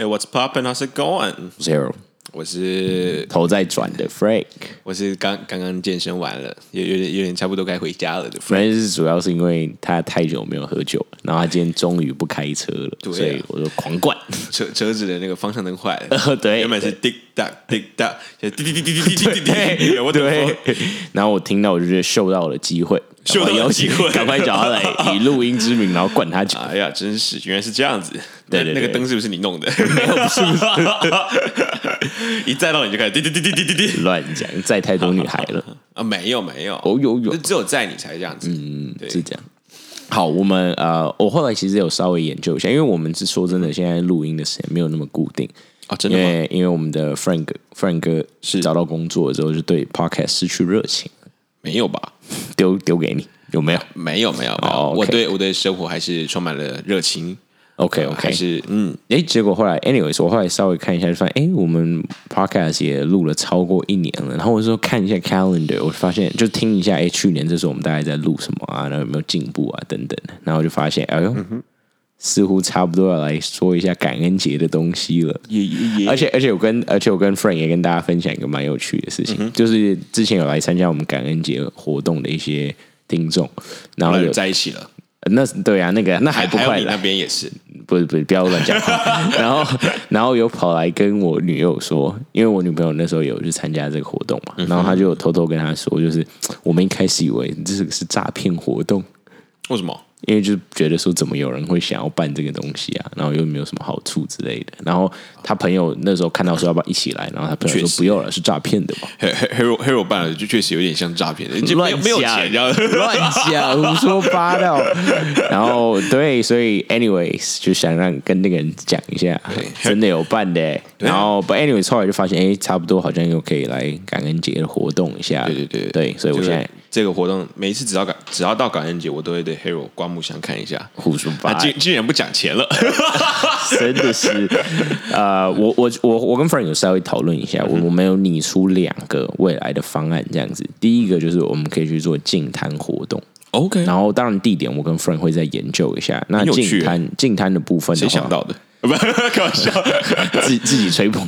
Hey, what's poppin'? How's it going? Zero 我是头在转的 Frank，我是刚刚刚健身完了，有有点有点差不多该回家了的 Frank。反正是主要是因为他太久没有喝酒了，然后他今天终于不开车了，所以我就狂灌。车车子的那个方向灯坏了，对原本是滴答 滴答，滴滴滴滴滴滴滴滴对，然后我听到我就觉得嗅到了机会，嗅到有机会赶快找他来以录音之名，然后灌他酒。哎呀，真是原来是这样子。对对对那那个灯是不是你弄的？没有，不是，不是。一载到你就开始滴滴滴滴滴滴滴乱讲，载太多女孩了。啊！没有没有，哦，有有，只有载你才这样子。嗯，对是这样。好，我们呃，我后来其实有稍微研究一下，因为我们是说真的，现在录音的时间没有那么固定，哦，真因的吗？为因为我们的 Frank Frank 哥是找到工作之后，就对 Podcast 失去热情，没有吧？丢丢给你，有没有没有没有我对我对生活还是充满了热情。OK OK，还是嗯，哎，结果后来，anyways，我后来稍微看一下，就发现，哎，我们 podcast 也录了超过一年了。然后我说看一下 calendar，我发现就听一下，哎，去年这时候我们大概在录什么啊？然后有没有进步啊？等等。然后我就发现，哎呦，似乎差不多要来说一下感恩节的东西了。也也而且而且我跟而且我跟 Frank 也跟大家分享一个蛮有趣的事情，就是之前有来参加我们感恩节活动的一些听众，然后有在一起了，那对啊，那个那还不快来那，边也是，不是不是，不要乱讲话。然后然后有跑来跟我女友说，因为我女朋友那时候有去参加这个活动嘛，然后他就有偷偷跟她说，就是我们一开始以为这是是诈骗活动。为什么？因为就是觉得说，怎么有人会想要办这个东西啊？然后又没有什么好处之类的。然后他朋友那时候看到说要不要一起来，然后他朋友说不用了，是诈骗的嘛。He- He- Hero Hero 办了，就确实有点像诈骗的，就没有乱没有讲钱，然后乱讲，胡说八道。然后对，所以 anyways 就想让跟那个人讲一下，真的有办的。然后 but anyways 后来就发现，哎，差不多好像又可以来感恩节的活动一下。对对对对，所以我这个现在这个活动每一次只要感只要到感恩节，我都会对 Hero 刮目相看一下。胡说八道竟。竟然不讲钱了，真的是，呃，我我我我跟 Frank 有稍微讨论一下，我我们有拟出两个未来的方案，这样子。第一个就是我们可以去做净摊活动，OK，然后当然地点我跟 Frank 会再研究一下。那很有趣净滩净滩的部分的，谁想到的？不，开玩笑。自自己吹捧。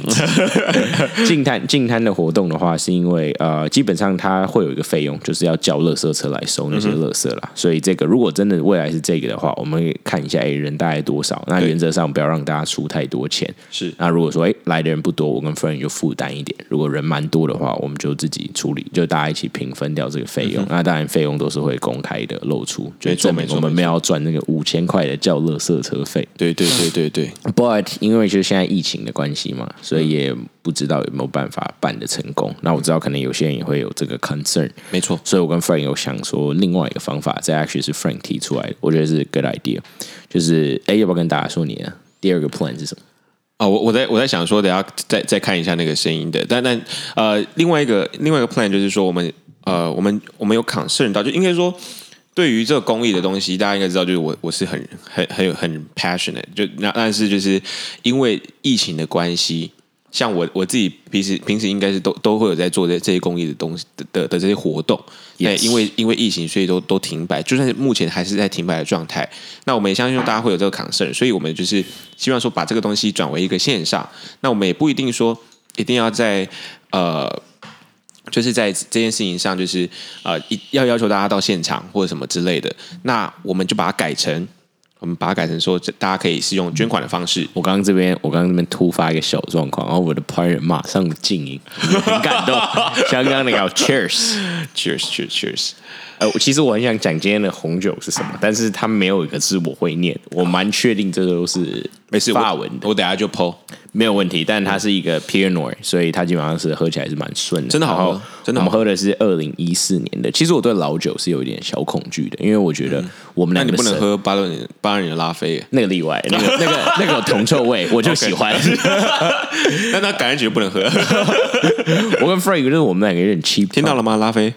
净滩净滩的活动的话，是因为呃，基本上它会有一个费用，就是要叫垃圾车来收那些垃圾啦。所以这个如果真的未来是这个的话，我们会看一下，哎，人大概多少？那原则上不要让大家出太多钱。是那如果说哎来的人不多，我跟 friend 就负担一点；如果人蛮多的话，我们就自己处理，就大家一起平分掉这个费用。那当然费用都是会公开的露出，就证明我们没有要赚那个五千块的叫垃圾车费。对对对对对，But 因为就是现在疫情的关系嘛，所以也不知道有没有办法办的成功。那我知道可能有些人也会有这个 concern，没错。所以我跟 Frank 有想说另外一个方法，这 actually 是 Frank 提出来的，我觉得是 good idea。就是哎，要不要跟大家说你的第二个 plan 是什么？哦，我我在我在想说，等下再再看一下那个声音的，但但呃，另外一个另外一个 plan 就是说，我们呃，我们我们有 concern 到，就应该说，对于这个公益的东西，大家应该知道，就是我我是很很很有很 passionate，就那但是就是因为疫情的关系。像我我自己平时平时应该是都都会有在做这这些公益的东西的的的这些活动，也因为因为疫情，所以都都停摆，就算是目前还是在停摆的状态。那我们也相信大家会有这个 concern，所以我们就是希望说把这个东西转为一个线上。那我们也不一定说一定要在呃，就是在这件事情上，就是呃一要要求大家到现场或者什么之类的。那我们就把它改成，我们把它改成说，大家可以是用捐款的方式。我刚刚这边，我刚刚这边突发一个小状况，然后我的 partner 马上静音，很感动，刚刚那个 Cheers。Cheers, cheers, cheers！呃，其实我很想讲今天的红酒是什么，但是它没有一个字我会念，我蛮确定这都是没事，法文的，我我等下就 PO。没有问题。但它是一个 Pinot 所以它基本上是喝起来是蛮顺的，真的好喝真的好喝我们喝的是二零一四年的。其实我对老酒是有一点小恐惧的，因为我觉得我们那你不能神喝八六年八二年的拉菲，那个例外，那个 那个那个有铜臭味，我就喜欢。那那感恩节不能喝。我跟 Frank 就是我们两个有点 cheap，听到了吗？拉菲？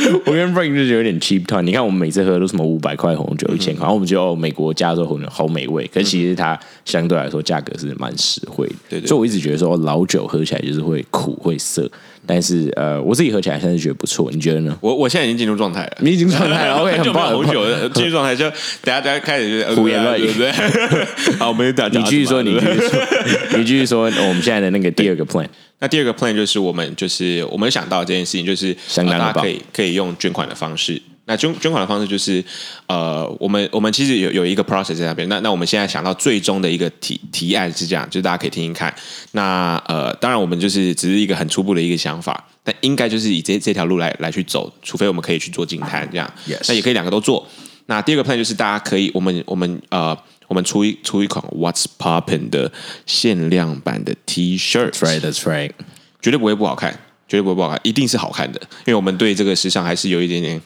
我跟 Frank 就是有点 cheap time。你看我们每次喝都什么五百块红酒、一千块，然后我们觉得哦，美国加州红酒好美味，可是其实它相对来说价格是蛮实惠的。对对所以我一直觉得说哦老酒喝起来就是会苦会涩，但是呃，我自己喝起来现在觉得不错，你觉得呢？我我现在已经进入状态了。你已经状态了，OK，很棒，红酒的进入状态，就等下大家开始就是胡言乱语对不对？好，我们打你继续说，你继续说，你继续说，我们现在的那个第二个 plan，那第二个 plan 就是我们就是我们想到这件事情，就是相当的棒呃大家可以可以用捐款的方式。那捐捐款的方式就是，呃，我们我们其实有有一个 process 在那边。那那我们现在想到最终的一个提提案是这样，就是大家可以听听看。那呃，当然我们就是只是一个很初步的一个想法，但应该就是以这这条路来来去走，除非我们可以去做净摊这样。那也可以两个都做。那第二个 plan 就是大家可以，我们我们呃，我们出一出一款 What's Poppin 的限量版的 T 恤 That's right, that's right。绝对不会不好看，绝对不会不好看，一定是好看的，因为我们对这个时尚还是有一点点。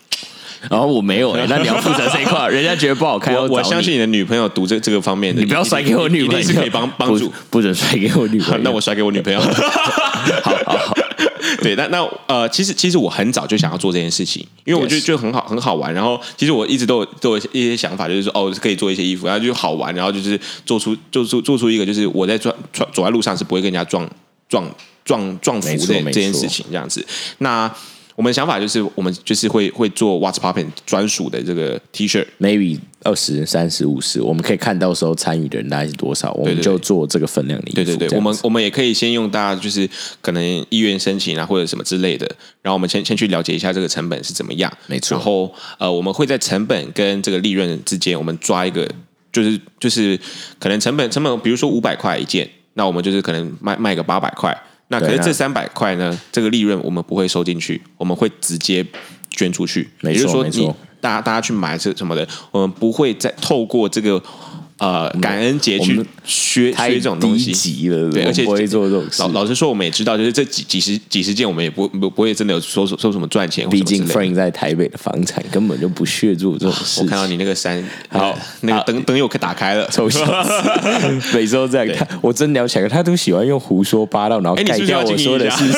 然后我没有哎、那你要负责这一块，人家觉得不好看，我相信你的女朋友读这这个方面的，你不要甩给我女朋友，一定是可以帮帮助不。不准甩给我女朋友。那我甩给我女朋友。好，对，那那呃，其实其实我很早就想要做这件事情，因为我觉得很好很好玩。然后其实我一直都有都有一些想法，就是说哦，可以做一些衣服，然后就好玩，然后就是做出做出做出一个，就是我在转转走在路上是不会跟人家撞撞撞撞服没错没这这件事情这样子。那我们的想法就是，我们就是会会做 What's Poppin 专属的这个 T 恤，maybe 二十三十五十，我们可以看到时候参与的人大概是多少，我们对。就做这个分量。对对对，我们我们也可以先用大家就是可能意愿申请啊，或者什么之类的，然后我们先先去了解一下这个成本是怎么样，没错。然后呃，我们会在成本跟这个利润之间，我们抓一个，就是就是可能成本成本，比如说五百块一件，那我们就是可能卖卖个八百块，那可是这三百块呢，这个利润我们不会收进去，我们会直接捐出去，没错没错大家大家去买这什么的，我们不会再透过这个。呃，感恩节去削太削这种东西，低级了，对，而且不会做这种事老。老实说，我们也知道，就是这几几十几十件，我们也不不不会真的有说说什么赚钱毕竟。Frank 在台北的房产根本就不屑做这种事情。我看到你那个山，好那个灯灯又可打开了。臭小子，每次都这样。他我真聊起来，他都喜欢用胡说八道，然后哎你是不是盖掉我说的是。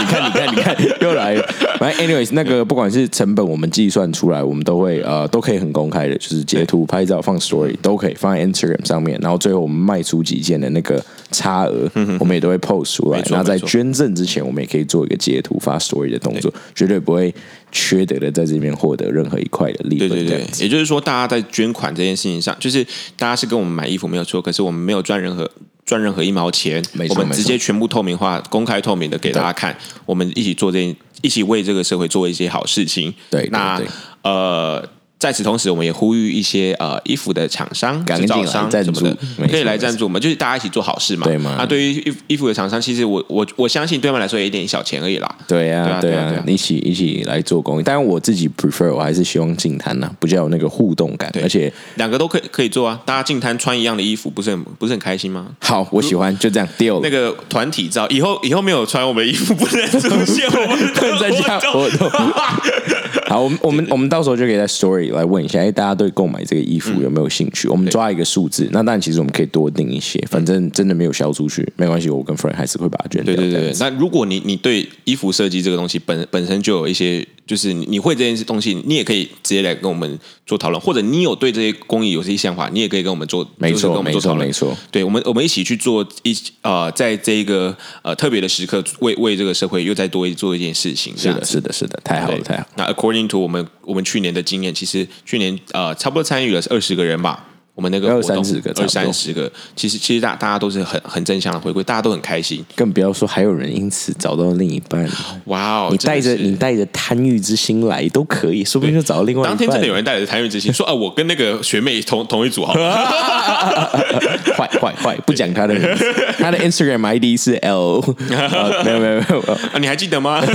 你看，你看，你看，又来了。反正 anyways，那个不管是成本，我们计算出来，我们都会呃都可以很公开的，就是截图、拍照、放 story 都可以放在 Instagram 上面。然后最后我们卖出几件的那个差额，我们也都会 post 出来没。错然后在捐赠之前，我们也可以做一个截图发 story 的动作，绝对不会缺德的在这边获得任何一块的利润。对对对也就是说，大家在捐款这件事情上，就是大家是跟我们买衣服没有错，可是我们没有赚任何赚任何一毛钱，我们直接全部透明化、公开透明的给大家看，我们一起做这件，一起为这个社会做一些好事情。对对那对呃。在此同时，我们也呼吁一些呃衣服的厂商、制造商什么的，可以来赞助我们，就是大家一起做好事嘛。对嘛啊，对于衣衣服的厂商，其实我我我相信对他们来说也一点小钱而已啦。对呀、对啊对呀、一起一起来做公益。当然，我自己 prefer 我还是希望净摊呐，比较有那个互动感，而且两个都可以可以做啊，大家进摊穿一样的衣服，不是很不是很开心吗？好，我喜欢，就这样 deal 了。那个团体照，以后以后没有穿我们的衣服，不能出现我们的 活动 好，我们我们我们到时候就可以在 story 来问一下，哎，大家对购买这个衣服有没有兴趣？我们抓一个数字，那但其实我们可以多订一些，反正真的没有销出去没关系，我跟 friend 还是会把它捐掉。对对对对那如果你你对衣服设计这个东西本本身就有一些，就是你你会这件事东西，你也可以直接来跟我们做讨论，或者你有对这些工艺有这些想法，你也可以跟我们做，没错没我们做讨论错没错。对我们我们一起去做一呃，在这一个呃特别的时刻，为为这个社会又再多一做一件事情，是的，是的，是的，太好了，太好了。那 according to 我们我们去年的经验，其实去年呃差不多参与了二十个人吧。我们那个二活动30个二三十个，其实其实大大家都是很很正向的回馈，大家都很开心。更不要说还有人因此找到另一半，哇哦！你带着你带着贪欲之心来都可以，说不定就找到另外一半。当天真的有人带着贪欲之心说：“啊，我跟那个学妹同同一组好了。坏坏坏，不讲他的名字，他的 Instagram ID 是 L，呃 没有没有没有，你还记得吗？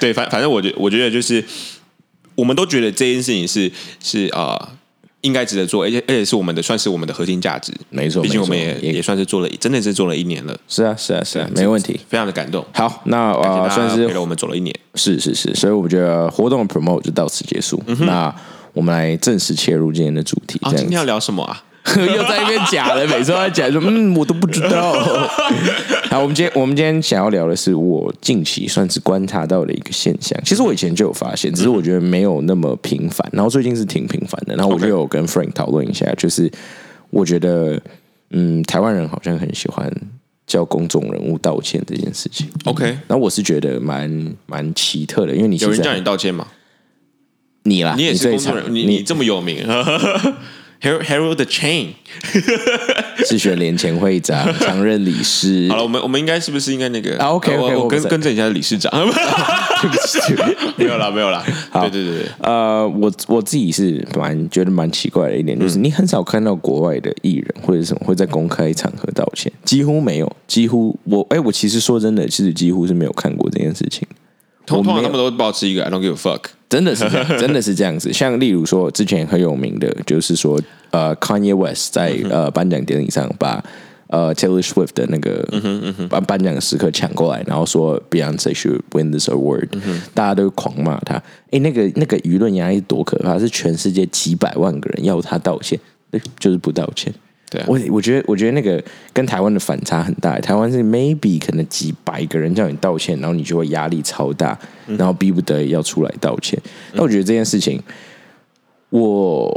对，反反正我觉我觉得就是，我们都觉得这件事情是是啊、呃应该值得做，而且而且是我们的算是我们的核心价值。没错毕竟我们也也也算是做了，真的是做了一年了，是啊是啊是啊，没问题。非常的感动。好，那呃算是陪了我们走了一年。是是是，所以我觉得活动的 promote 就到此结束。那我们来正式切入今天的主题，今天要聊什么啊？又在那边假的，每次都在讲说，嗯，我都不知道。好，我们今天我们今天想要聊的是我近期算是观察到的一个现象。其实我以前就有发现，只是我觉得没有那么频繁。然后最近是挺频繁的。然后我就有跟 Frank 讨论一下，就是我觉得，嗯，台湾人好像很喜欢叫公众人物道歉这件事情。OK，然后我是觉得蛮蛮奇特的，因为你有人叫你道歉吗？你啦，你也是公众人物，你你这么有名 ，Harold Harold the Chain。是选联前会长、常任理事好。了，我们我们应该是不是应该那个啊，OK，OK，我我跟跟着一下理事长，对不起没有啦，没有啦。对对对对，呃，我我自己是蛮觉得蛮奇怪的一点，就是你很少看到国外的艺人或者什么会在公开场合道歉，几乎没有，几乎我哎、我其实说真的，其实几乎是没有看过这件事情。通通我没有常他们都保持一个 I don't give a fuck。真的是这样，真的是这样子。像例如说，之前很有名的，就是说，呃，Kanye West 在呃颁奖典礼上把呃 Taylor Swift 的那个颁颁奖的时刻抢过来，然后说 Beyonce should win this award，、大家都狂骂他。诶，那个那个舆论压力多可怕，是全世界几百万个人要他道歉，诶就是不道歉。对啊我我觉得我觉得那个跟台湾的反差很大，台湾是 maybe 可能几百个人叫你道歉，然后你就会压力超大，然后逼不得已要出来道歉。那我觉得这件事情，我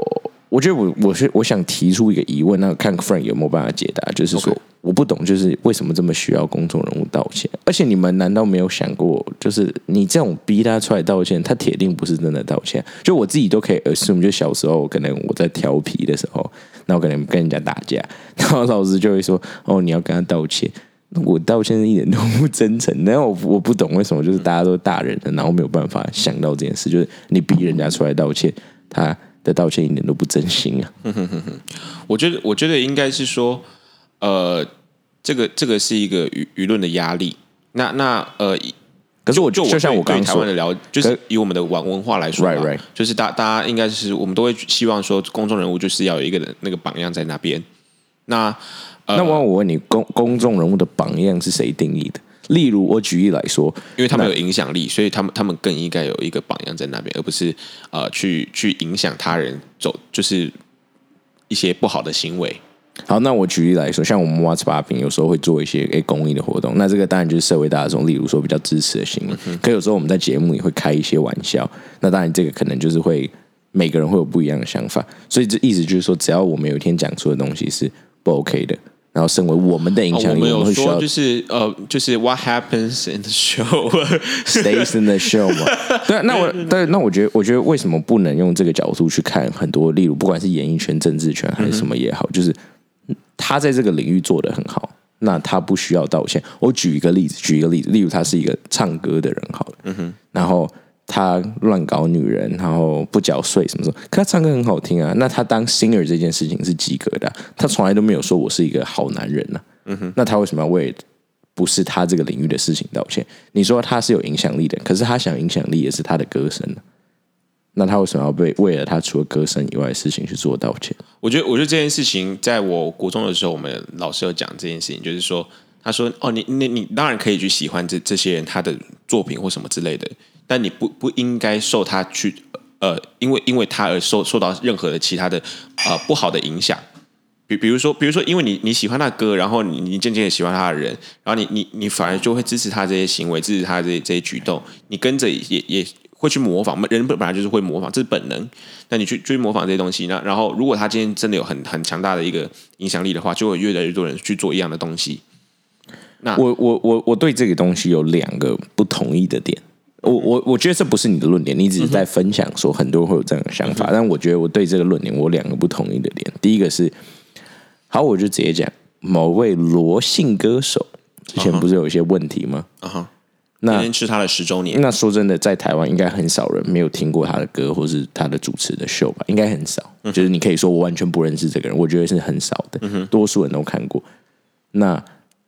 我觉得我我是我想提出一个疑问，那看 Frank 有没有办法解答，就是说我不懂，就是为什么这么需要公众人物道歉？而且你们难道没有想过，就是你这种逼他出来道歉，他铁定不是真的道歉。就我自己都可以 assume，就小时候可能我在调皮的时候，那我可能跟人家打架，然后老师就会说：“哦，你要跟他道歉。”我道歉一点都不真诚，然后我 我不懂为什么就是大家都大人了，然后没有办法想到这件事，就是你逼人家出来道歉，他的道歉一点都不真心啊。我觉得，我觉得应该是说，呃，这个这个是一个舆舆论的压力。那那呃，可是我就我就像我刚说对台湾的，了，就是以我们的文文化来说吧 Right, right. 就是大大家应该是我们都会希望说，公众人物就是要有一个人那个榜样在那边。那呃，那我我问你，公公众人物的榜样是谁定义的？例如，我举例来说，因为他们有影响力，所以他们他们更应该有一个榜样在那边，而不是呃去去影响他人走，就是一些不好的行为。好，那我举例来说，像我们 What's Popping 有时候会做一些诶公益的活动，那这个当然就是社会大众，例如说比较支持的行为。可有时候我们在节目里会开一些玩笑，那当然这个可能就是会每个人会有不一样的想法，所以这意思就是说，只要我们有一天讲出的东西是不 OK 的，然后身为我们的影响力，们有说我们会需要就是呃，就是 what happens in the show，stays in the show 嘛。对，那我 对，那我觉得，我觉得为什么不能用这个角度去看很多，例如不管是演艺圈、政治圈还是什么也好，就是他在这个领域做得很好，那他不需要道歉。我举一个例子，举一个例子，例如他是一个唱歌的人，好了，嗯哼，然后。他乱搞女人，然后不缴税什么什么，可他唱歌很好听啊。那他当 singer 这件事情是及格的、他从来都没有说我是一个好男人呢、嗯哼，那他为什么要为不是他这个领域的事情道歉。你说他是有影响力的，可是他想影响力也是他的歌声呢那他为什么要被为了他除了歌声以外的事情去做道歉？我觉得，我觉得这件事情，在我国中的时候，我们老师有讲这件事情，就是说，他说：“哦，你你你当然可以去喜欢这这些人他的作品或什么之类的，但你不不应该受他去呃，因为因为他而受受到任何的其他的呃不好的影响。比比如说，比如说，因为你你喜欢他歌，然后你你渐渐的喜欢他的人，然后你你你反而就会支持他这些行为，支持他这些这些举动，你跟着也也会去模仿，人本来就是会模仿，这是本能。那你去追模仿这些东西，那然后如果他今天真的有很很强大的一个影响力的话，就会越来越多人去做一样的东西。那我我我我对这个东西有两个不同意的点。我我我觉得这不是你的论点，你只是在分享说很多人会有这样的想法，但我觉得我对这个论点我有两个不同意的点。第一个是，好，我就直接讲，某位罗姓歌手之前不是有一些问题吗？那今天是他的十周年，那说真的，在台湾应该很少人没有听过他的歌，或是他的主持的秀吧？应该很少。就是你可以说我完全不认识这个人，我觉得是很少的。多数人都看过。那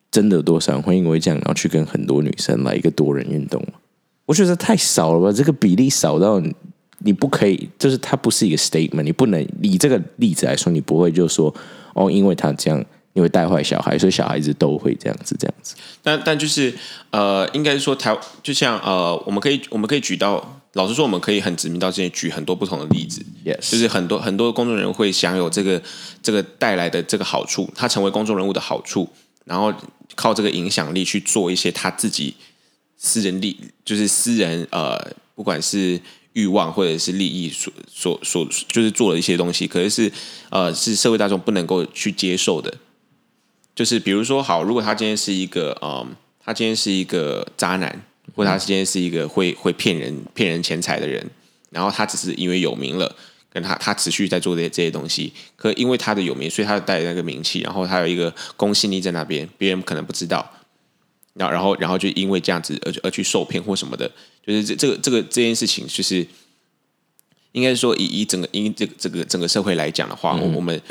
真的有多少人会因为这样，然后去跟很多女生来一个多人运动吗？我觉得太少了吧，这个比例少到你你不可以，就是它不是一个 statement，你不能以这个例子来说，你不会就说哦，因为他这样，你会带坏小孩，所以小孩子都会这样子这样子。但但就是呃，应该说台就像呃，我们可以我们可以举到，老实说，我们可以很指名道姓地举很多不同的例子。Yes，就是很多很多公众人物会享有这个这个带来的这个好处，他成为公众人物的好处，然后靠这个影响力去做一些他自己私人利，就是私人呃，不管是欲望或者是利益所所所，就是做了一些东西，可是是呃是社会大众不能够去接受的。就是比如说，好，如果他今天是一个，嗯，他今天是一个渣男，或者他今天是一个会会骗人、骗人钱财的人，然后他只是因为有名了，跟他他持续在做这些这些东西，可因为他的有名，所以他带那个名气，然后他有一个公信力在那边，别人可能不知道，然后然后然后就因为这样子而而去受骗或什么的，就是这这个这个这件事情，就是应该说以以整个以这个这个整个社会来讲的话，我我们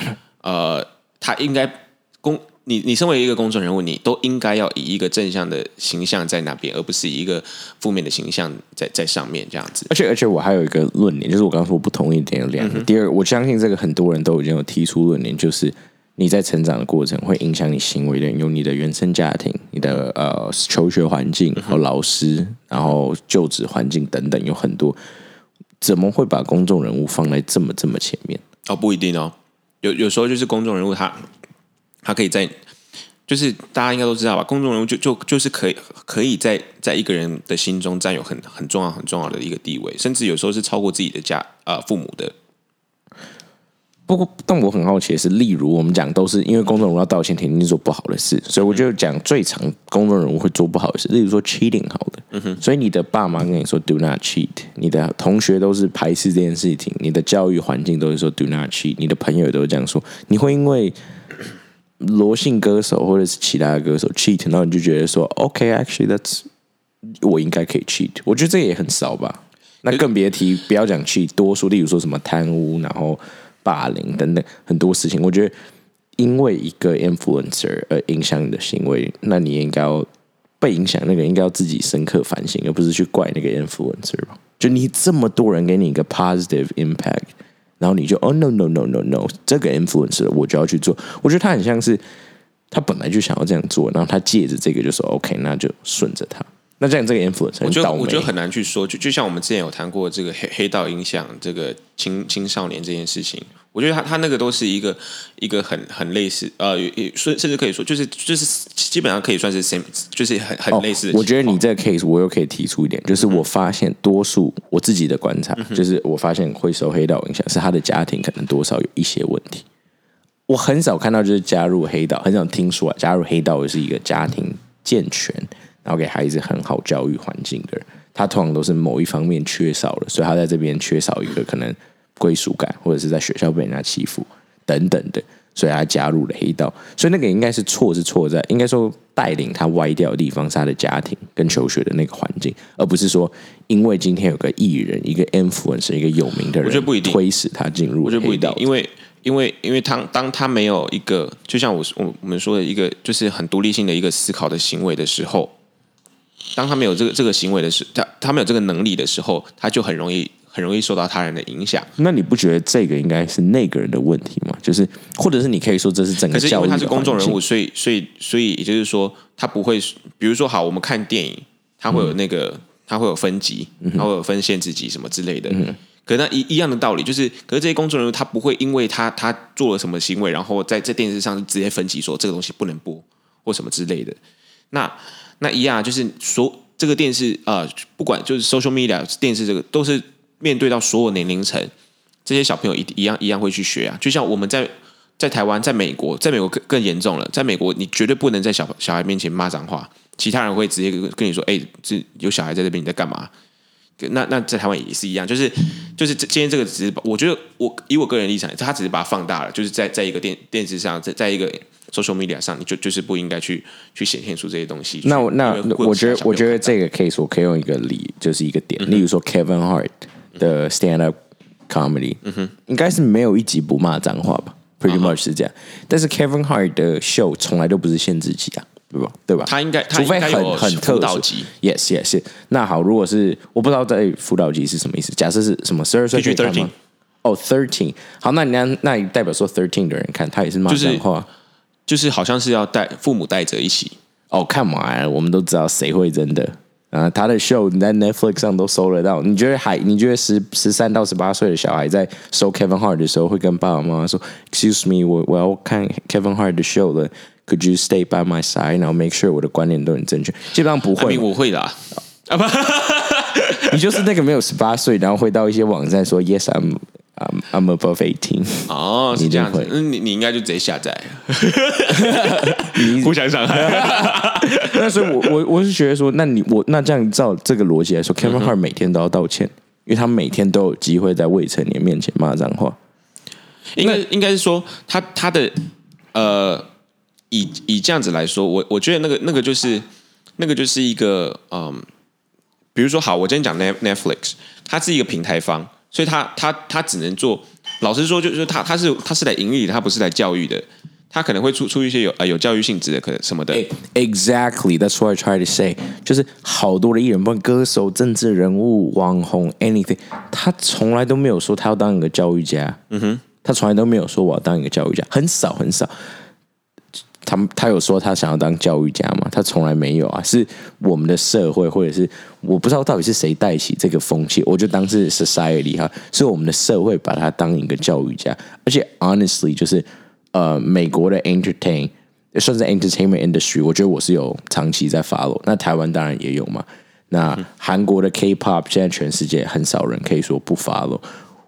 呃，他应该公你你身为一个公众人物，你都应该要以一个正向的形象在那边，而不是以一个负面的形象在在上面这样子。而且而且我还有一个论点，就是我刚刚说我不同意点有两个。第二，我相信这个很多人都已经有提出论点，就是你在成长的过程会影响你行为的人，有你的原生家庭、你的呃求学环境和老师，然后就职环境等等，有很多。怎么会把公众人物放在这么这么前面？哦，不一定哦。有有时候就是公众人物，他他可以在，就是大家应该都知道吧？公众人物就就就是可以可以在在一个人的心中占有很很重要很重要的一个地位，甚至有时候是超过自己的家呃父母的。不过，但我很好奇的是，例如我们讲都是因为公众人物要道歉，肯定做不好的事，所以我就讲最常公众人物会做不好的事，例如说 cheating 好的，嗯哼，所以你的爸妈跟你说 do not cheat，你的同学都是排斥这件事情，你的教育环境都是说 do not cheat，你的朋友都是这样说，你会因为罗姓歌手或者是其他的歌手 cheat，然后你就觉得说 OK，actually that's 我应该可以 cheat，我觉得这也很少吧，那更别提不要讲 cheat，多数例如说什么贪污，然后。霸凌等等很多事情，我觉得因为一个 influencer 而影响你的行为，那你应该要被影响那个应该要自己深刻反省，而不是去怪那个 influencer 吧？就你这么多人给你一个 positive impact，然后你就哦 no no no no no，这个 influencer 我就要去做。我觉得他很像是他本来就想要这样做，然后他借着这个就说 OK，那就顺着他。那这样这个 influence，我觉得我觉得很难去说，就就像我们之前有谈过这个黑黑道影响这个青青少年这件事情，我觉得他他那个都是一个一个很很类似，呃，甚甚至可以说就是就是基本上可以算是 same，就是很很类似。我觉得你这个 case 我又可以提出一点，就是我发现多数我自己的观察，就是我发现会受黑道影响是他的家庭可能多少有一些问题。我很少看到就是加入黑道，很少听说啊，加入黑道是一个家庭健全。然后给孩子很好教育环境的人，他通常都是某一方面缺少了，所以他在这边缺少一个可能归属感，或者是在学校被人家欺负等等的，所以他加入了黑道。所以那个应该是错，是错在应该说带领他歪掉的地方是他的家庭跟求学的那个环境，而不是说因为今天有个艺人，一个 influence，一个有名的人，我觉得不一定推使他进入。我觉得不一定，因为因为因为他当他没有一个，就像我我我们说的一个，就是很独立性的一个思考的行为的时候。当他没有这个这个行为的时，他他没有这个能力的时候，他就很容易很容易受到他人的影响。那你不觉得这个应该是那个人的问题吗？就是，或者是你可以说这是整个教育他是公众人物，所以所以所以也就是说，他不会，比如说好，我们看电影，他会有那个，他会有分级，他会有分限制级什么之类的。可那一一样的道理，就是，可是这些公众人物他不会因为他他做了什么行为，然后在在电视上直接分级说这个东西不能播或什么之类的。那那一样就是说，这个电视啊，不管就是 social media 电视这个，都是面对到所有年龄层，这些小朋友一一样一样会去学啊。就像我们在在台湾，在美国，在美国更更严重了，在美国你绝对不能在小小孩面前骂脏话，其他人会直接跟你说：“哎，这有小孩在这边，你在干嘛？”那那在台湾也是一样，就是就是今天这个只是，我觉得我以我个人立场，他只是把它放大了，就是在在一个电电视上，在在一个。social media 上，你就就是不应该去去显现出这些东西。那那我觉得，我觉得这个 case 我可以用一个理，就是一个点，例如说 Kevin Hart 的 stand up comedy，嗯哼，应该是没有一集不骂脏话吧？Pretty much 是这样。但是 Kevin Hart 的 show 从来都不是限制级啊，对吧？对吧？他应该，除非很很特殊级。Yes Yes。那好，如果是我不知道在辅导级是什么意思，假设是什么十二岁可以看吗？哦，thirteen。好，那你那那代表说 thirteen 的人看他也是骂脏话。就是好像是要带父母带着一起哦，看嘛，我们都知道谁会真的啊？他的 show 你在 Netflix 上都搜得到。你觉得还？你觉得十十三到十八岁的小孩在搜 Kevin Hart 的时候，会跟爸爸妈妈说：“Excuse me，我我要看 Kevin Hart 的 show 了，Could you stay by my side？然后 make sure 我的观念都很正确。”基本上不会，我会的啊不。你就是那个没有十八岁，然后会到一些网站说 “Yes I'm”。I'm I'm above eighteen。哦，是这样子你一定，嗯，你你应该就直接下载，互相伤害。那所以我，我我是觉得说，那你我那这样照这个逻辑来说，Kevin 嗯 Hart 每天都要道歉，因为他每天都有机会在未成年面前骂脏话。应该应该是说他他的呃，以以这样子来说，我我觉得那个那个就是那个就是一个嗯，比如说好，我今天讲 Net Netflix，它是一个平台方，所以他他他只能做，老实说，就是他他是他是来盈利的，他不是来教育的，他可能会出出一些有呃有教育性质的可能什么的，Exactly, that's what I try to say。就是好多的艺人，不管歌手、政治人物、网红，anything，他从来都没有说他要当一个教育家。嗯哼，他从来都没有说我要当一个教育家，很少很少。他有说他想要当教育家吗？他从来没有啊，是我们的社会或者是我不知道到底是谁带起这个风气，我就当是 society 哈，是我们的社会把他当一个教育家，而且 honestly 就是呃美国的 entertain 算是 entertainment industry，我觉得我是有长期在 follow，那台湾当然也有嘛，那韩国的 K-pop 现在全世界很少人可以说不 follow，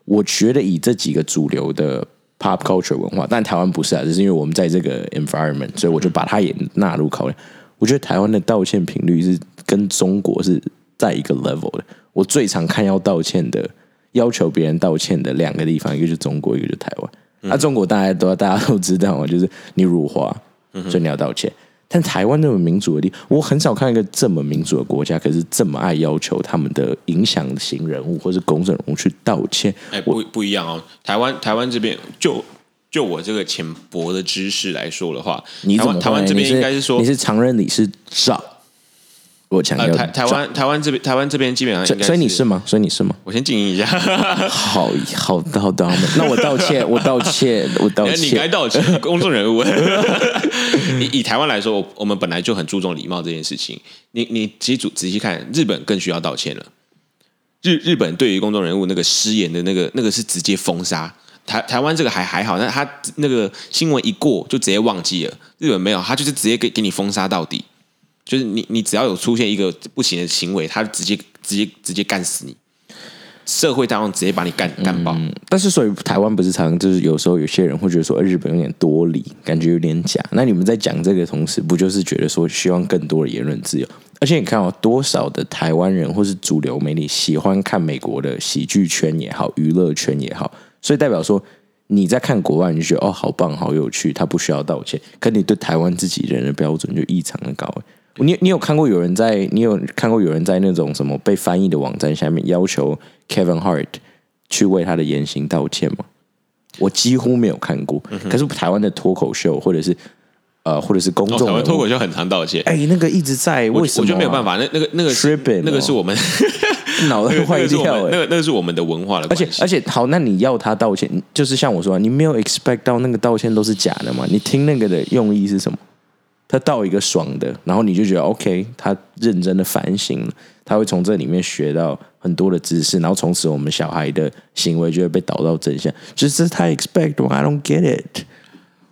我觉得以这几个主流的 pop culture 文化，但台湾不是啊，只是因为我们在这个 environment，所以我就把它也纳入考量。我觉得台湾的道歉频率是跟中国是在一个 level 的。我最常看要道歉的，要求别人道歉的两个地方，一个是中国，一个是台湾。那、中国大家都大家都知道嘛，就是你辱华，所以你要道歉。但台湾那么民主的地，我很少看一个这么民主的国家，可是这么爱要求他们的影响型人物或是公众人物去道歉。哎，不不一样哦。台湾台湾这边就就我这个浅薄的知识来说的话，你台湾这边应该是说你是常任理事长，我强呃调台台湾台湾这边台湾这边基本上所以所以你是吗？所以你是吗？我先静音一下，好好好的，那我道歉，我道歉，我道 歉你该。道歉，公众人物。以以台湾来说，我我们本来就很注重礼貌这件事情。你你其实仔仔细看，日本更需要道歉了。日日本对于公众人物那个失言的那个那个是直接封杀。台台湾这个还还好，但他那个新闻一过就直接忘记了。日本没有，他就是直接给给你封杀到底。就是你你只要有出现一个不行的行为，他直接直接直接干死你。社会大众直接把你干干爆。但是，所以台湾不是常就是有时候有些人会觉得说，呃日本有点多礼，感觉有点假。那你们在讲这个同时，不就是觉得说希望更多的言论自由？而且你看哦，多少的台湾人或是主流媒体喜欢看美国的喜剧圈也好，娱乐圈也好，所以代表说你在看国外，你就觉得哦，好棒，好有趣，他不需要道歉。可你对台湾自己人的标准就异常的高。你你有看过有人在你有看过有人在那种什么被翻译的网站下面要求 Kevin Hart 去为他的言行道歉吗？我几乎没有看过。可是台湾的脱口秀或者是呃或者是公哦，众脱口秀很常道歉。哎、那个一直在，为什么、啊我觉得没有办，法，那那个那个那个是我们 脑袋坏掉哎、们那个那个是我们的文化了而且。而且好，那你要他道歉，就是像我说，你没有 expect 到那个道歉都是假的嘛？你听那个的用意是什么？他到一个爽的，然后你就觉得 OK，他认真的反省了，他会从这里面学到很多的知识，然后从此我们小孩的行为就会被导到正向。就是他 expect 吗？I don't get it。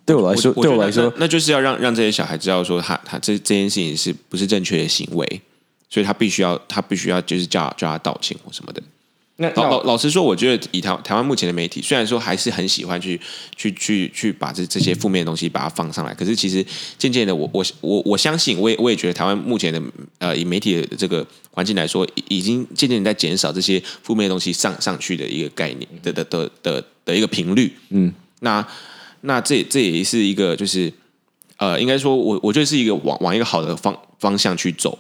对我来说，对我来说那，那就是要让让这些小孩知道说他他这这件事情是不是正确的行为，所以他必须要他必须要就是叫叫他道歉或什么的。那老老老实说，我觉得以台台湾目前的媒体，虽然说还是很喜欢去去去去把这这些负面的东西把它放上来，可是其实渐渐的我，我我我相信，我也我也觉得台湾目前的呃以媒体的这个环境来说，已已经渐渐地在减少这些负面的东西上上去的一个概念的的的的的一个频率。嗯，那那这这也是一个就是呃，应该说我我觉得是一个往往一个好的方方向去走。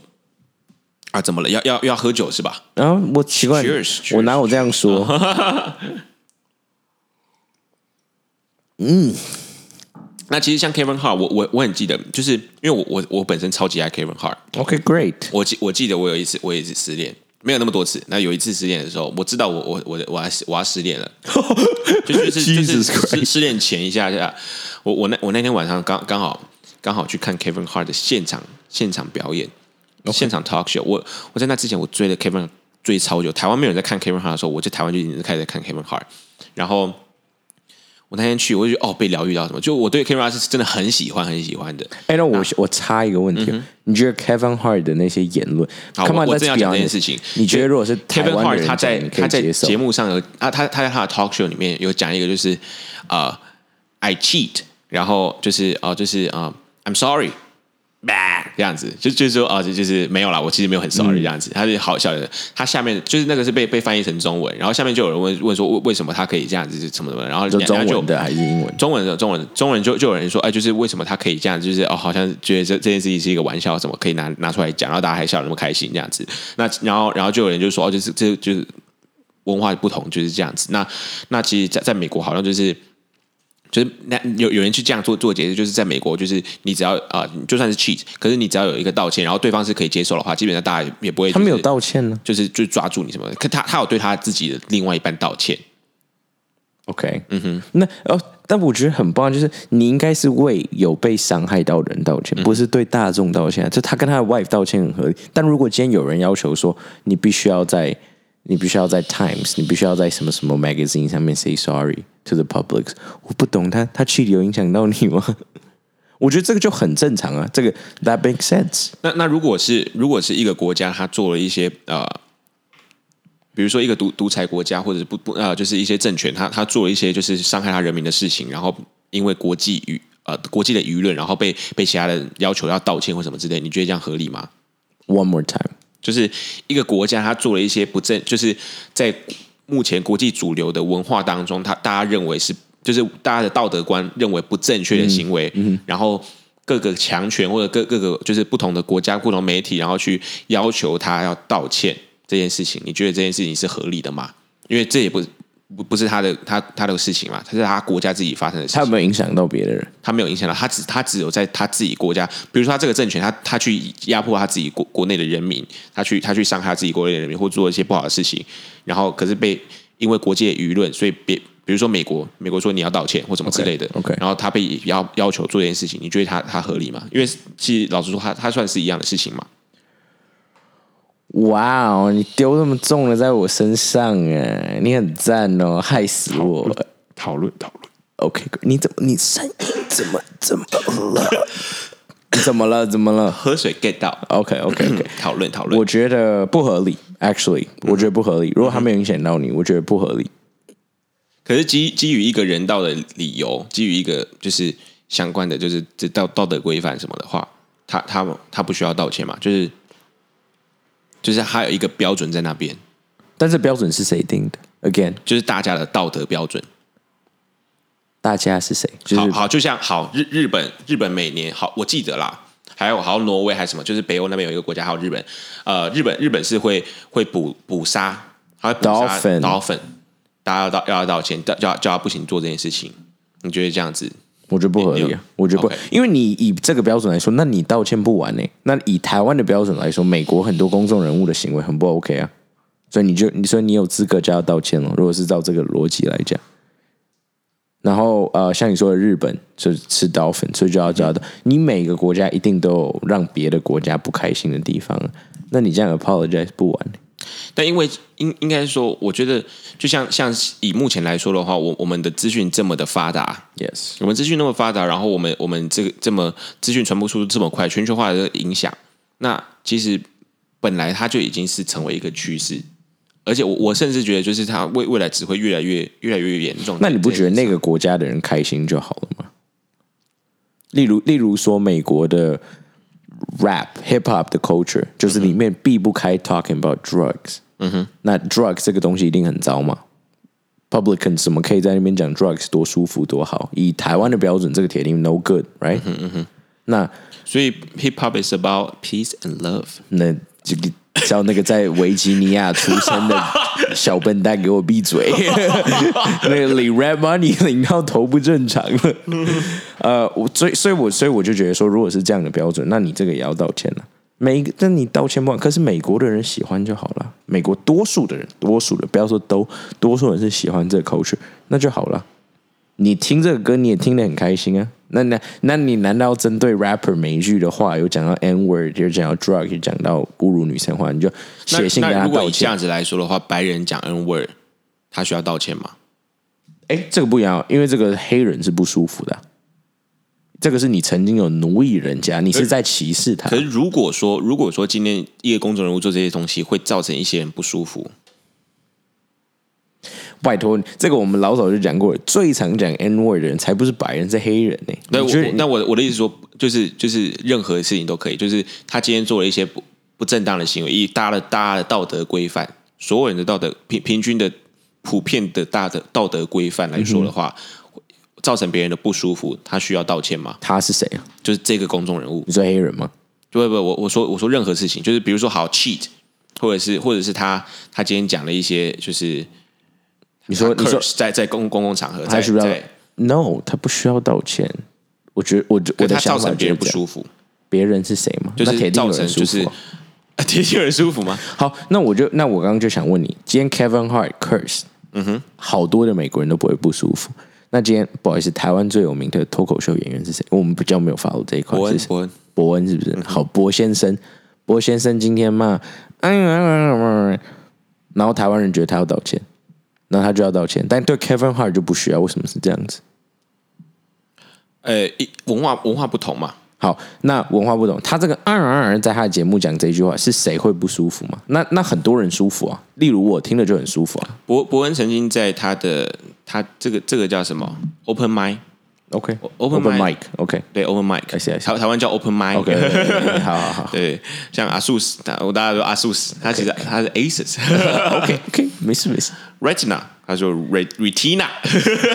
啊，怎么了？要要要喝酒是吧？然后我奇怪 Cheers，我哪有这样说？嗯那其实像 Kevin Hart，我我我很记得，就是因为我我我本身超级爱 Kevin Hart。OK，great、我记我记得我有一次我也是失恋，没有那么多次。那有一次失恋的时候，我知道我我我我要我要失恋了，就是就是就是失失恋前一下下，我我那我那天晚上刚刚好刚好去看 Kevin Hart 的现场现场表演现场 talk show。我我在那之前我追了 Kevin 追超久，台湾没有人在看 Kevin Hart 的时候，我在台湾就已经开始在看 Kevin Hart，然后。我那天去，我就觉得哦，被疗愈到什么？就我对 Kevin Hart 是真的很喜欢，很喜欢的。哎，那我我插一个问题，你觉得 Kevin Hart 的那些言论，好，我我正要讲这件事情。你觉得如果是 Kevin Hart 他在他在节目上有啊，他他在他的 talk show 里面有讲一个，就是啊，I cheat，然后就是啊，就是啊，I'm sorry。这样子，就就是说啊，就就是没有啦，我其实没有很 sorry 这样子，他是好笑的。他下面就是那个是被被翻译成中文，然后下面就有人问问说为为什么他可以这样子，什么什么，然后就中文的还是英文？中文的中文中文就就有人说，哎，就是为什么他可以这样，就是哦，好像觉得这这件事情是一个玩笑，怎么可以拿拿出来讲，然后大家还笑那么开心这样子。那然后然后就有人就说，哦，就是这就是文化不同就是这样子。那那其实，在在美国好像就是。就是那有有人去这样做做解释，就是在美国，就是你只要啊，就算是 cheat，可是你只要有一个道歉，然后对方是可以接受的话，基本上大家也不会。他没有道歉呢，就是就抓住你什么？可他他有对他自己的另外一半道歉。OK，嗯哼，那哦，但我觉得很棒，就是你应该是为有被伤害到的人道歉，不是对大众道歉。就他跟他的 wife 道歉很合理，但如果今天有人要求说，你必须要在。你必须要在 Times，你必须要在什么什么 magazine 上面 say sorry to the public。我不懂他，他去有影响到你吗？我觉得这个就很正常啊，这个 that makes sense。那那如果是如果是一个国家，他做了一些呃，比如说一个独独裁国家，或者是不不呃，就是一些政权，他他做了一些就是伤害他人民的事情，然后因为国际舆呃国际的舆论，然后被被其他人要求要道歉或什么之类，你觉得这样合理吗？One more time。就是一个国家，他做了一些不正，就是在目前国际主流的文化当中，他大家认为是，就是大家的道德观认为不正确的行为，然后各个强权或者各各个就是不同的国家、不同媒体，然后去要求他要道歉这件事情，你觉得这件事情是合理的吗？因为这也不。不不是他的他他的事情嘛，他是他国家自己发生的事情。他有没有影响到别的人？他没有影响到，他只他只有在他自己国家，比如说他这个政权，他他去压迫他自己国国内的人民，他去他去伤害他自己国内的人民，或做一些不好的事情，然后可是被因为国际舆论，所以别比如说美国，美国说你要道歉或什么之类的，OK，然后他被要要求做这件事情，你觉得他他合理吗？因为其实老实说，他他算是一样的事情嘛。哇哦！你丢那么重的在我身上哎，你很赞哦，害死我！讨论讨论，OK？你怎么你声音怎么怎么了？怎么了？怎么了？喝水 get 到？OK OK OK？讨论讨论，我觉得不合理。Actually，我觉得不合理。如果他没有影响到你，我觉得不合理。可是基基于一个人道的理由，基于一个就是相关的就是这道道德规范什么的话，他他他不需要道歉嘛？就是。就是还有一个标准在那边，但这标准是谁定的？Again，就是大家的道德标准。大家是谁？好好，就像好日日本，日本每年好，我记得啦，还有好挪威还是什么，就是北欧那边有一个国家，还有日本。呃，日本日本是会会捕捕杀，还会捕杀刀粉，大家要道要道歉，叫叫叫他不行做这件事情。你觉得这样子？我觉得不合理，我觉得不，因为你以这个标准来说，那你道歉不完呢？那以台湾的标准来说，美国很多公众人物的行为很不 OK 啊，所以你就你说你有资格叫他道歉了。如果是照这个逻辑来讲，然后呃，像你说的日本就吃刀粉，所以就要叫他。你每个国家一定都有让别的国家不开心的地方，那你这样 apologize 不完？但因为应应该说，我觉得就像像以目前来说的话，我我们的资讯这么的发达，yes，我们资讯那么发达，然后我们我们这个这么资讯传播速度这么快，全球化的影响，那其实本来它就已经是成为一个趋势，而且我我甚至觉得，就是它未未来只会越来越越来越严重。那你不觉得那个国家的人开心就好了吗？例如例如说美国的。rap hip hop 的 culture 就是里面避不开 talking about drugs。嗯哼，那 drugs 这个东西一定很糟嘛？Publican 怎么可以在那边讲 drugs 多舒服多好？以台湾的标准，这个铁定 no good，right？嗯嗯哼，那所以 hip hop is about peace and love。那 这个。叫那个在维吉尼亚出生的小笨蛋给我闭嘴！那个领 red money 领到头不正常了。呃，我所以所以，我所以我就觉得说，如果是这样的标准，那你这个也要道歉了。每一个，但你道歉不完。可是美国的人喜欢就好了。美国多数的人，多数的不要说都，多数人是喜欢这个 culture，那就好了。你听这个歌，你也听得很开心啊。那那那你难道针对 rapper 每一句的话有讲到 n word，有讲到 drug，有讲到侮辱女生话，你就写信跟他道歉？这样子来说的话，白人讲 n word，他需要道歉吗？哎，这个不一样，因为这个黑人是不舒服的，这个是你曾经有奴役人家，你是在歧视他可。是如果说如果说今天一个公众人物做这些东西，会造成一些人不舒服，拜托，这个我们老早就讲过了，最常讲 N word 的人才不是白人，是黑人呢、那我那我我的意思说，就是就是任何事情都可以，就是他今天做了一些不不正当的行为，以大家的大家的道德规范，所有人的道德平平均的普遍的大的道德规范来说的话，造成别人的不舒服，他需要道歉吗？他是谁啊？就是这个公众人物，你说黑人吗？不不不，我我说我说任何事情，就是比如说好 cheat，或者是或者是他他今天讲了一些就是你说你说在在公公共场合，在他需不需要在，？No，他不需要道歉。我觉得我我的想法别人不舒服，别人是谁嘛？就是那铁定有造成就是人舒服啊、铁定有人舒服吗？好，那我就那我刚刚就想问你，今天 Kevin Hart curse，嗯哼，好多的美国人都不会不舒服。那今天不好意思，台湾最有名的脱口秀演员是谁？我们比较没有 follow 这一块？伯恩伯恩。伯恩是不是？好，伯先生，伯先生今天骂，哎呀，然后台湾人觉得他要道歉，然后他就要道歉，但对 Kevin Hart 就不需要，为什么是这样子？呃，一文化文化不同嘛，好，那文化不同，他这个啊啊啊，在他的节目讲这句话，是谁会不舒服吗？那那很多人舒服啊，例如我听了就很舒服啊。伯伯恩曾经在他的他这个这个叫什么？Open mic OK Open mic mic，OK 对 open see, I see 台台湾叫 open mic，OK，好好好。对，像阿素斯，我大家说阿素斯，他其实他是 aces，OK OK，没事没事，retina，他说 re retina，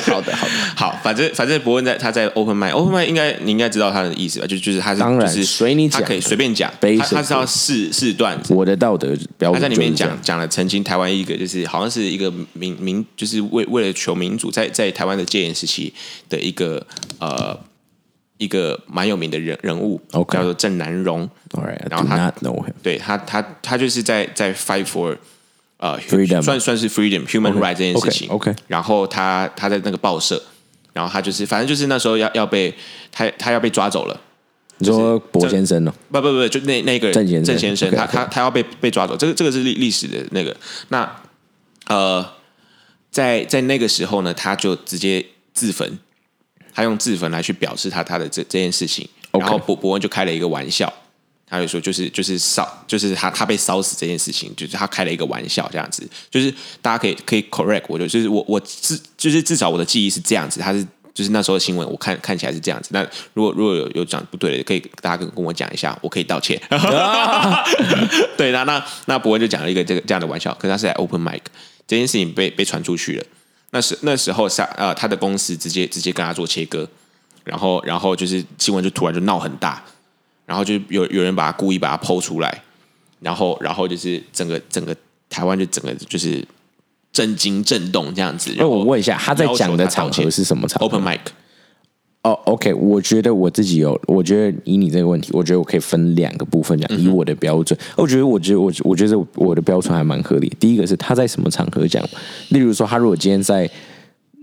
好的好的，好，反正反正伯恩在他在 open mic，open mic 应该你应该知道他的意思吧？就就是他是当然就是随你讲。他可以随便讲，他他是要试试段子，我的道德标准他在里面讲讲了曾经台湾一个就是好像是一个民民就是为为了求民主，在在台湾的戒严时期的一个呃一个蛮有名的人人物 OK 叫做郑南荣。，All right，I 然后他 know him。对他，他他就是在在 fight for 呃 Freedom 算算是 freedom human right 这件事情。OK，OK 然后他他在那个报社，然后他就是反正就是那时候要要被他他要被抓走了。你说博先生哦，不不不，就那那个人郑先生郑先生，OK，他 OK 他他要被被抓走，这个这个是历历史的那个。那呃，在在那个时候呢，他就直接自焚，他用自焚来去表示他他的这这件事情。OK 然后伯伯文就开了一个玩笑，他就说就是就是烧，就是他他被烧死这件事情，就是他开了一个玩笑这样子，就是大家可以可以 correct 我，就是我我至就是至少我的记忆是这样子，他是。就是那时候的新闻，我看看起来是这样子。那如果如果有有讲不对的，可以大家跟跟我讲一下，我可以道歉。对，那那那伯恩就讲了一个这个这样的玩笑，可是他是在 open mic 这件事情被被传出去了。那时那时候下呃，他的公司直接直接跟他做切割，然后然后就是新闻就突然就闹很大，然后就有有人把它故意把它剖出来，然后然后就是整个整个台湾就整个就是震惊震动这样子。那我问一下，他在讲的场合是什么场合 open mic，哦、o k 我觉得我自己有，我觉得以你这个问题，我觉得我可以分两个部分嗯讲，以我的标准，我觉得，我觉得，我我觉得我的标准还蛮合理。第一个是他在什么场合讲，例如说，他如果今天在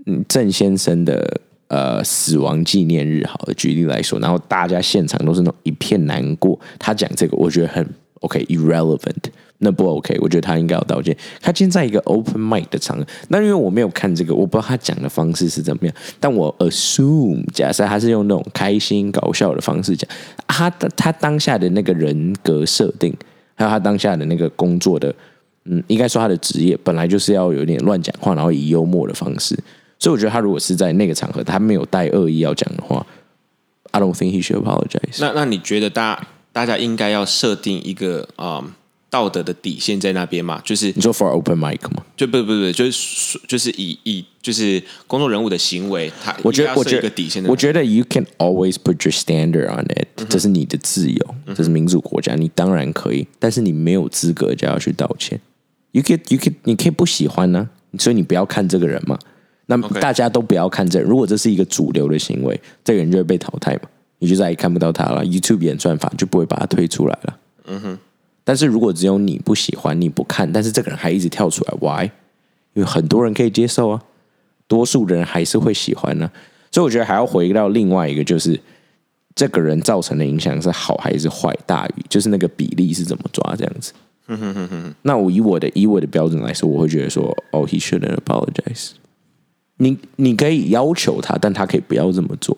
嗯郑先生的呃死亡纪念日，好的，举例来说，然后大家现场都是那种一片难过，他讲这个，我觉得很 OK irrelevant。那不 OK，我觉得他应该要道歉。他今天在一个 open mic 的场合，那因为我没有看这个，我不知道他讲的方式是怎么样。但我 assume 假设他是用那种开心搞笑的方式讲，他他当下的那个人格设定，还有他当下的那个工作的，嗯，应该说他的职业本来就是要有点乱讲话，然后以幽默的方式。所以我觉得他如果是在那个场合，他没有带恶意要讲的话，I don't think he should apologize。那那你觉得大家大家应该要设定一个啊、嗯道德的底线在那边嘛？就是你说 for open mic 吗？就不不不，就是就是以以就是公众人物的行为，他我觉得，我觉得底线。我觉得 you can always put your standard on it，、这是你的自由，这是民主国家，你当然可以，但是你没有资格就要去道歉。You can you can 你可以不喜欢呢、所以你不要看这个人嘛。那么大家都不要看这人，如果这是一个主流的行为，这个人就会被淘汰嘛，你就再也看不到他了。YouTube 演算法就不会把他推出来了。嗯哼。但是如果只有你不喜欢，你不看，但是这个人还一直跳出来，why？因为很多人可以接受啊。多数人还是会喜欢呢、所以我觉得还要回到另外一个，就是这个人造成的影响是好还是坏大于，就是那个比例是怎么抓这样子。那我以我的以我的标准来说，我会觉得说，哦，he shouldn't apologize。你你可以要求他，但他可以不要这么做。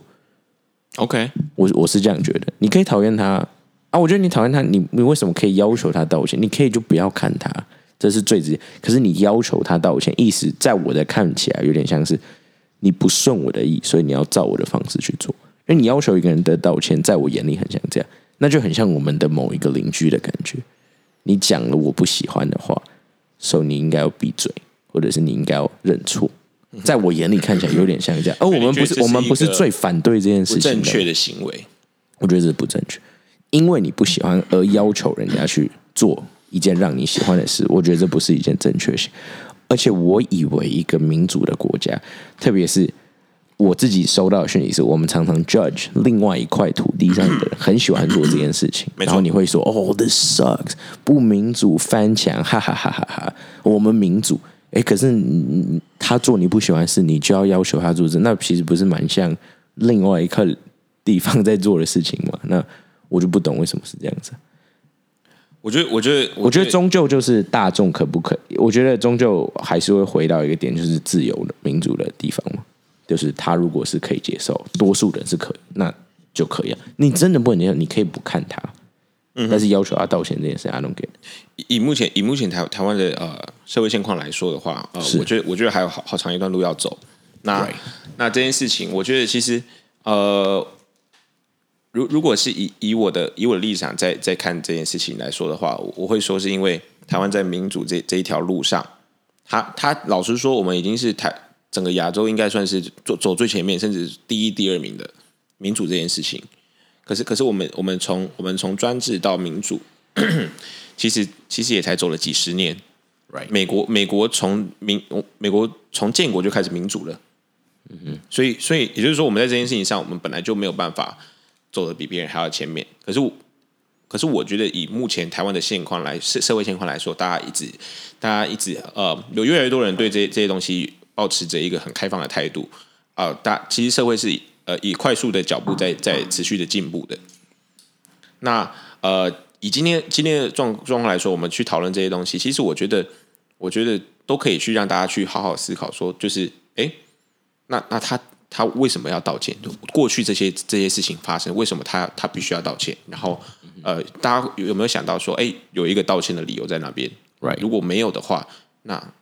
OK，我我是这样觉得，你可以讨厌他啊，我觉得你讨厌他，你你为什么可以要求他道歉？你可以就不要看他，这是最直接。可是你要求他道歉，意思在我的看起来有点像是你不顺我的意，所以你要照我的方式去做。因为你要求一个人的道歉，在我眼里很像这样，那就很像我们的某一个邻居的感觉。你讲了我不喜欢的话，所以你应该要闭嘴，或者是你应该要认错。在我眼里看起来有点像这样，而我们不是我们不是最反对这件事情的正确的行为。我觉得这是不正确，因为你不喜欢而要求人家去做一件让你喜欢的事，我觉得这不是一件正确性。而且我以为一个民主的国家，特别是我自己收到的讯息是，我们常常 judge 另外一块土地上的人很喜欢做这件事情，然后你会说：“哦，this sucks，不民主，翻墙，哈哈哈哈哈！我们民主。”哎，可是你他做你不喜欢的事，你就要要求他做这，那其实不是蛮像另外一个地方在做的事情吗？那我就不懂为什么是这样子。我觉得，我觉得，我觉得终究就是大众可不可？我觉得终究还是会回到一个点，就是自由的民主的地方嘛。就是他如果是可以接受，多数人是可以，那就可以啊。你真的不能接受，你可以不看他，但是要求他道歉这件事，I don't get。以以目前以目前台台湾的呃社会现况来说的话，呃，我觉得我觉得还有好好长一段路要走。那 Right 那这件事情，我觉得其实呃，如如果是以以我的以我的立场在在看这件事情来说的话，我我会说是因为台湾在民主这这一条路上，他他老实说，我们已经是台整个亚洲应该算是走走最前面，甚至第一、第二名的民主这件事情。可是可是我们我们从我们从专制到民主，其实其实也才走了几十年。Right 美国美国从民美国从建国就开始民主了，嗯哼，所以所以也就是说，我们在这件事情上，我们本来就没有办法走的比别人还要前面。可是我可是我觉得以目前台湾的现况来社社会现况来说，大家一直大家一直呃有越来越多人对这这些东西保持着一个很开放的态度啊、呃大其实社会是呃以快速的脚步在在持续的进步的。那呃，以今天今天的状状况来说，我们去讨论这些东西，其实我觉得，我觉得都可以去让大家去好好思考，说就是，哎，那那他他为什么要道歉？就过去这些这些事情发生，为什么他他必须要道歉？然后呃，大家有有没有想到说，哎，有一个道歉的理由在那边 Right 如果没有的话，那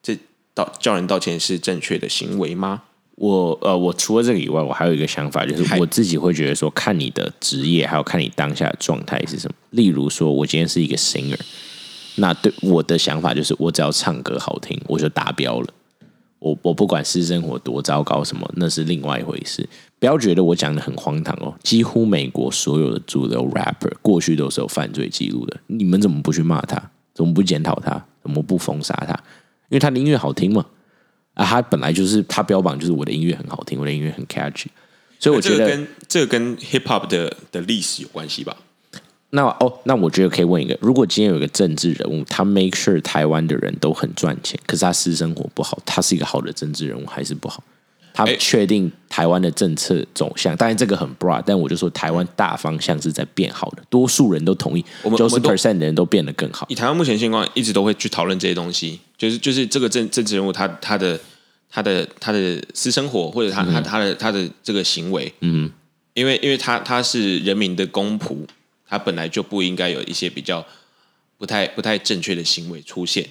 这道叫人道歉是正确的行为吗？我呃，我除了这个以外，我还有一个想法，就是我自己会觉得说，看你的职业，还有看你当下的状态是什么。例如说，我今天是一个 singer，那对我的想法就是，我只要唱歌好听，我就达标了。我我不管私生活多糟糕什么，那是另外一回事。不要觉得我讲的很荒唐哦，几乎美国所有的主流 rapper 过去都是有犯罪记录的，你们怎么不去骂他？怎么不检讨他？怎么不封杀他？因为他的音乐好听嘛。啊，他本来就是他标榜就是我的音乐很好听，我的音乐很 catchy，所以我觉得这个跟这个跟 hip hop 的的历史有关系吧？那哦，那我觉得可以问一个：如果今天有一个政治人物，他 make sure 台湾的人都很赚钱，可是他私生活不好，他是一个好的政治人物还是不好？他哎确定台湾的政策走向，当然这个很 broad，但我就说台湾大方向是在变好的，多数人都同意，九十我们我们都 percent 的人都变得更好。以台湾目前现况，一直都会去讨论这些东西，就是就是这个政政治人物他他的他的他的私生活，或者他、他他的他的这个行为，嗯，因为因为他他是人民的公仆，他本来就不应该有一些比较不太不太正确的行为出现。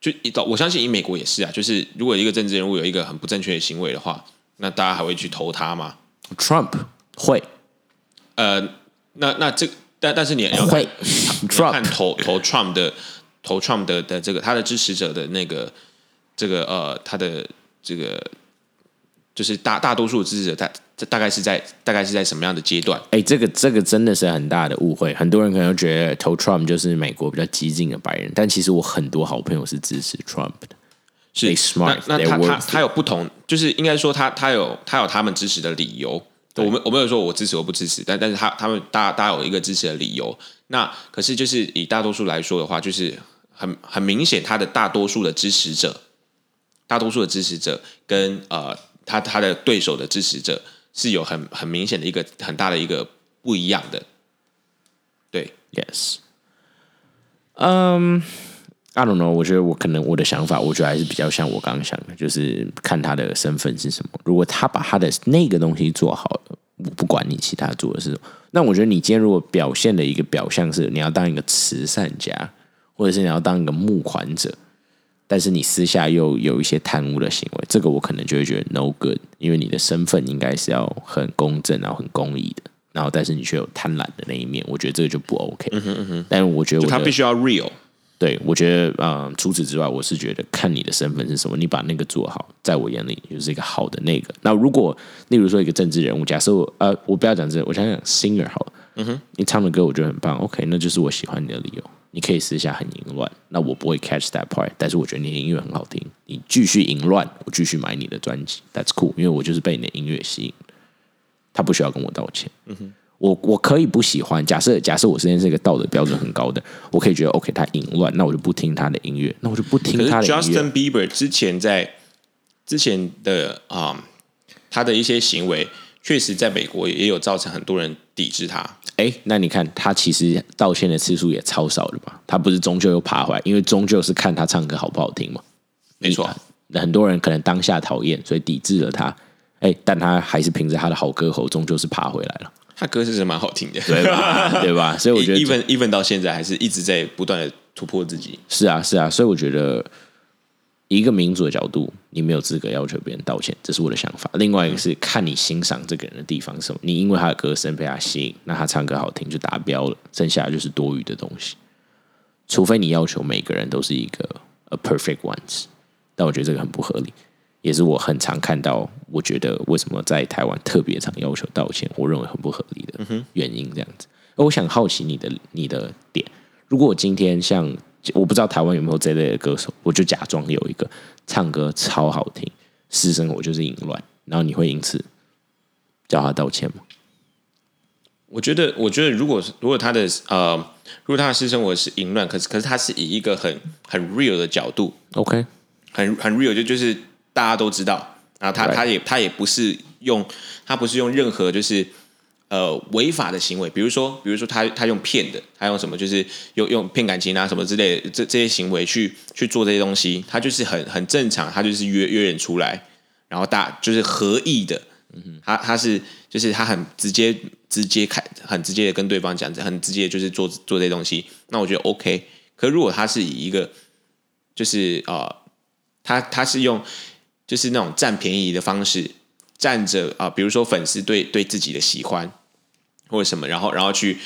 就一到我相信以美国也是啊，就是如果一个政治人物有一个很不正确的行为的话，那大家还会去投他吗？Trump 会呃，那那这但但是你要会你要看 Trump 投投 Trump 的投 Trump 的的这个他的支持者的那个这个呃他的这个就是大大多数的支持者，大这大概是在大概是在什么样的阶段？哎、这个这个真的是很大的误会，很多人可能觉得投 Trump 就是美国比较激进的白人，但其实我很多好朋友是支持 Trump 的。是 smart, 那那 they're 他他他有不同，就是应该说他他有他有他们支持的理由。我们我没有说我支持我不支持，但但是他他们大大家有一个支持的理由。那可是就是以大多数来说的话，就是很很明显，他的大多数的支持者，大多数的支持者跟呃他他的对手的支持者是有很很明显的一个很大的一个不一样的。对，Yes，嗯、I don't know，我觉得我可能我的想法，我觉得还是比较像我刚刚想的，就是看他的身份是什么。如果他把他的那个东西做好了，我不管你其他做的是什么。那我觉得你今天如果表现的一个表象是你要当一个慈善家，或者是你要当一个募款者，但是你私下又有一些贪污的行为，这个我可能就会觉得 no good，因为你的身份应该是要很公正，然后很公益的，然后但是你却有贪婪的那一面，我觉得这个就不 OK。嗯哼嗯哼。但是我觉得我他必须要 real。对，我觉得，嗯，除此之外，我是觉得看你的身份是什么，你把那个做好，在我眼里就是一个好的那个。那如果，例如说一个政治人物，假设我，呃，我不要讲这，我想想 singer 好了，嗯哼，你唱的歌我觉得很棒，OK，那就是我喜欢你的理由。你可以私下很淫乱，那我不会 catch that part，但是我觉得你的音乐很好听，你继续淫乱，我继续买你的专辑，That's cool，因为我就是被你的音乐吸引，他不需要跟我道歉，嗯哼。我我可以不喜欢，假设假设我现在是一个道德标准很高的，我可以觉得 OK，他淫乱，那我就不听他的音乐，那我就不听他的。Justin Bieber 之前在之前的啊，他的一些行为确实在美国也有造成很多人抵制他。哎，那你看他其实道歉的次数也超少的吧？他不是终究又爬回来，因为终究是看他唱歌好不好听嘛。没错，很多人可能当下讨厌，所以抵制了他。哎，但他还是凭着他的好歌喉，终究是爬回来了。他歌是蛮好听的，对吧？对吧？所以我觉得，even even 到现在还是一直在不断的突破自己。是啊，是啊，所以我觉得，一个民主的角度，你没有资格要求别人道歉，这是我的想法。另外一个是看你欣赏这个人的地方什么，你因为他的歌声被他吸引，那他唱歌好听就达标了，剩下就是多余的东西。除非你要求每个人都是一个 a perfect ones，但我觉得这个很不合理。也是我很常看到，我觉得为什么在台湾特别常要求道歉，我认为很不合理的原因这样子。我想好奇你的你的点，如果我今天像我不知道台湾有没有这类的歌手，我就假装有一个唱歌超好听，私生活就是淫乱，然后你会因此叫他道歉吗？我觉得，我觉得如果如果他的呃，如果他的私生活是淫乱，可是可是他是以一个很很 real 的角度，OK，很很 real 就就是。大家都知道，然后他他也他也不是用他不是用任何就是呃违法的行为，比如说比如说他他用骗的，他用什么就是用用骗感情啊什么之类的这这些行为去去做这些东西，他就是很很正常，他就是约约人出来，然后大就是合意的，他他是就是他很直接直接开很直接的跟对方讲，很直接就是做做这些东西，那我觉得 OK。可如果他是以一个就是呃他他是用。就是那种占便宜的方式，占着啊，比如说粉丝对对自己的喜欢或者什么，然后然后去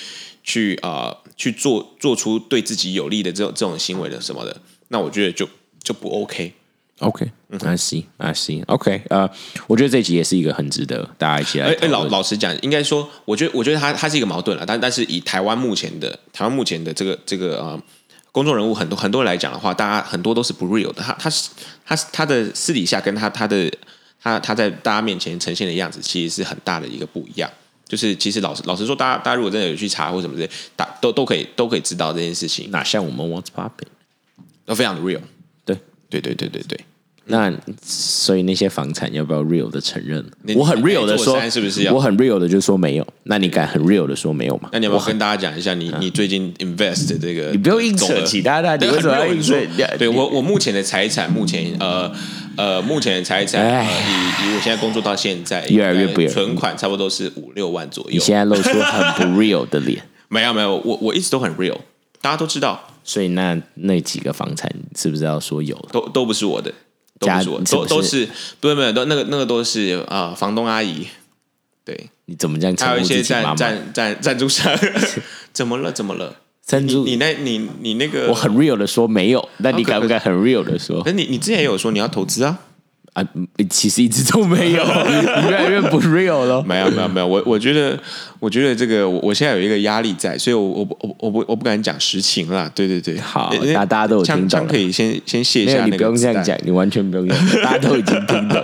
去啊去做做出对自己有利的这种这种行为的什么的，那我觉得就就不 OK。OK，I see，I see，OK，呃，我觉得这集也是一个很值得大家一起来。哎，老老实讲，应该说，我觉得我觉得它它是一个矛盾了，但但是以台湾目前的台湾目前的这个这个呃。公众人物很多很多人来讲的话，大家很多都是不 real 的。他他是他他的私底下跟他他的他他在大家面前呈现的样子，其实是很大的一个不一样。就是其实老实老实说，大家大家如果真的有去查或什么之类，大都都可以都可以知道这件事情。哪像我们 What's Popping 都非常的 real。对对对对对对。那所以那些房产要不要 real 的承认？我很 real 的说，是不是要？我很 real 的就说没有。那你敢很 real 的说没有吗？那你要不要跟大家讲一下你你最近 invest 这个？你不用硬扯其他的，你为什么要硬扯？对我我目前的财产，目前呃呃目前的财产，以以我现在工作到现在，越来越不存款差不多是五六万左右。你现在露出很不 real 的脸。没有没有，我我一直都很 real，大家都知道。所以那那几个房产是不是要说有？都都不是我的。都是我都都是不是不是都那个那个都是啊房东阿姨，对，你怎么这样？还有一些赞赞赞赞助商，怎么了？怎么了？赞助你那你你那个我很 real 的说没有，那你敢不敢很 real 的说？那你你之前也有说你要投资啊？啊，其实一直都没有，越来越不 real 了。没有，没有，没有。我我觉得，我觉得这个，我我现在有一个压力在，所以我我我我不我不敢讲实情啦。对对对，好，大大家都有听到，可以先先卸下。你不用这样讲，你完全不用讲，大家都已经听到。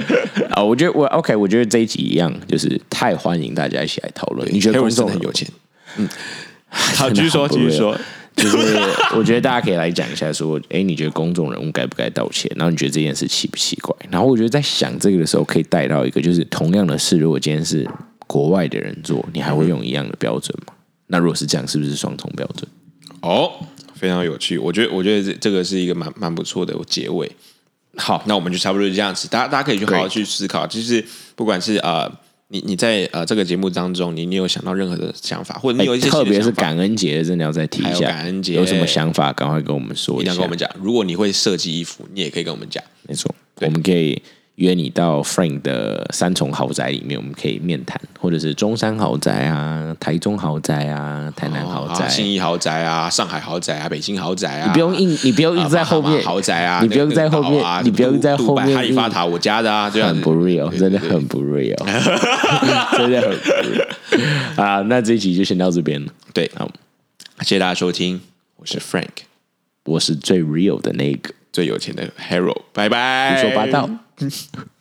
啊，我觉得我 OK，我觉得这一集一样，就是太欢迎大家一起来讨论。你觉得观众很有钱？嗯，好，继续说，继续说。就是我觉得大家可以来讲一下，说，哎，你觉得公众人物该不该道歉？然后你觉得这件事奇不奇怪？然后我觉得在想这个的时候，可以带到一个，就是同样的事，如果今天是国外的人做，你还会用一样的标准吗？那如果是这样，是不是双重标准？哦，非常有趣。我觉得，我觉得这这个是一个蛮蛮不错的结尾。好，那我们就差不多就这样子。大家大家可以去好好去思考，就是不管是呃，你你在呃这个节目当中，你你有想到任何的想法，或者你有一些哎特别是感恩节，真的要再提一下。感恩节有什么想法，赶快跟我们说一下一定要跟我。们讲。如果你会设计衣服，你也可以跟我们讲。没错，我们可以约你到 Frank 的三重豪宅里面，我们可以面谈，或者是中山豪宅啊、台中豪宅啊、台南豪宅。啊信义豪宅啊，上海豪宅啊，北京豪宅啊，你不用硬，你不用一啊直在后面豪宅啊，你不用在后面啊你不用在杜后面哈利法塔我家的啊，这样很不 real，真的很不 real，真的很不 real 啊！那这一集就先到这边了。对。好，谢谢大家收听，我是 Frank，我是最 real 的那个，最有钱的 Hero，拜拜。胡说八道。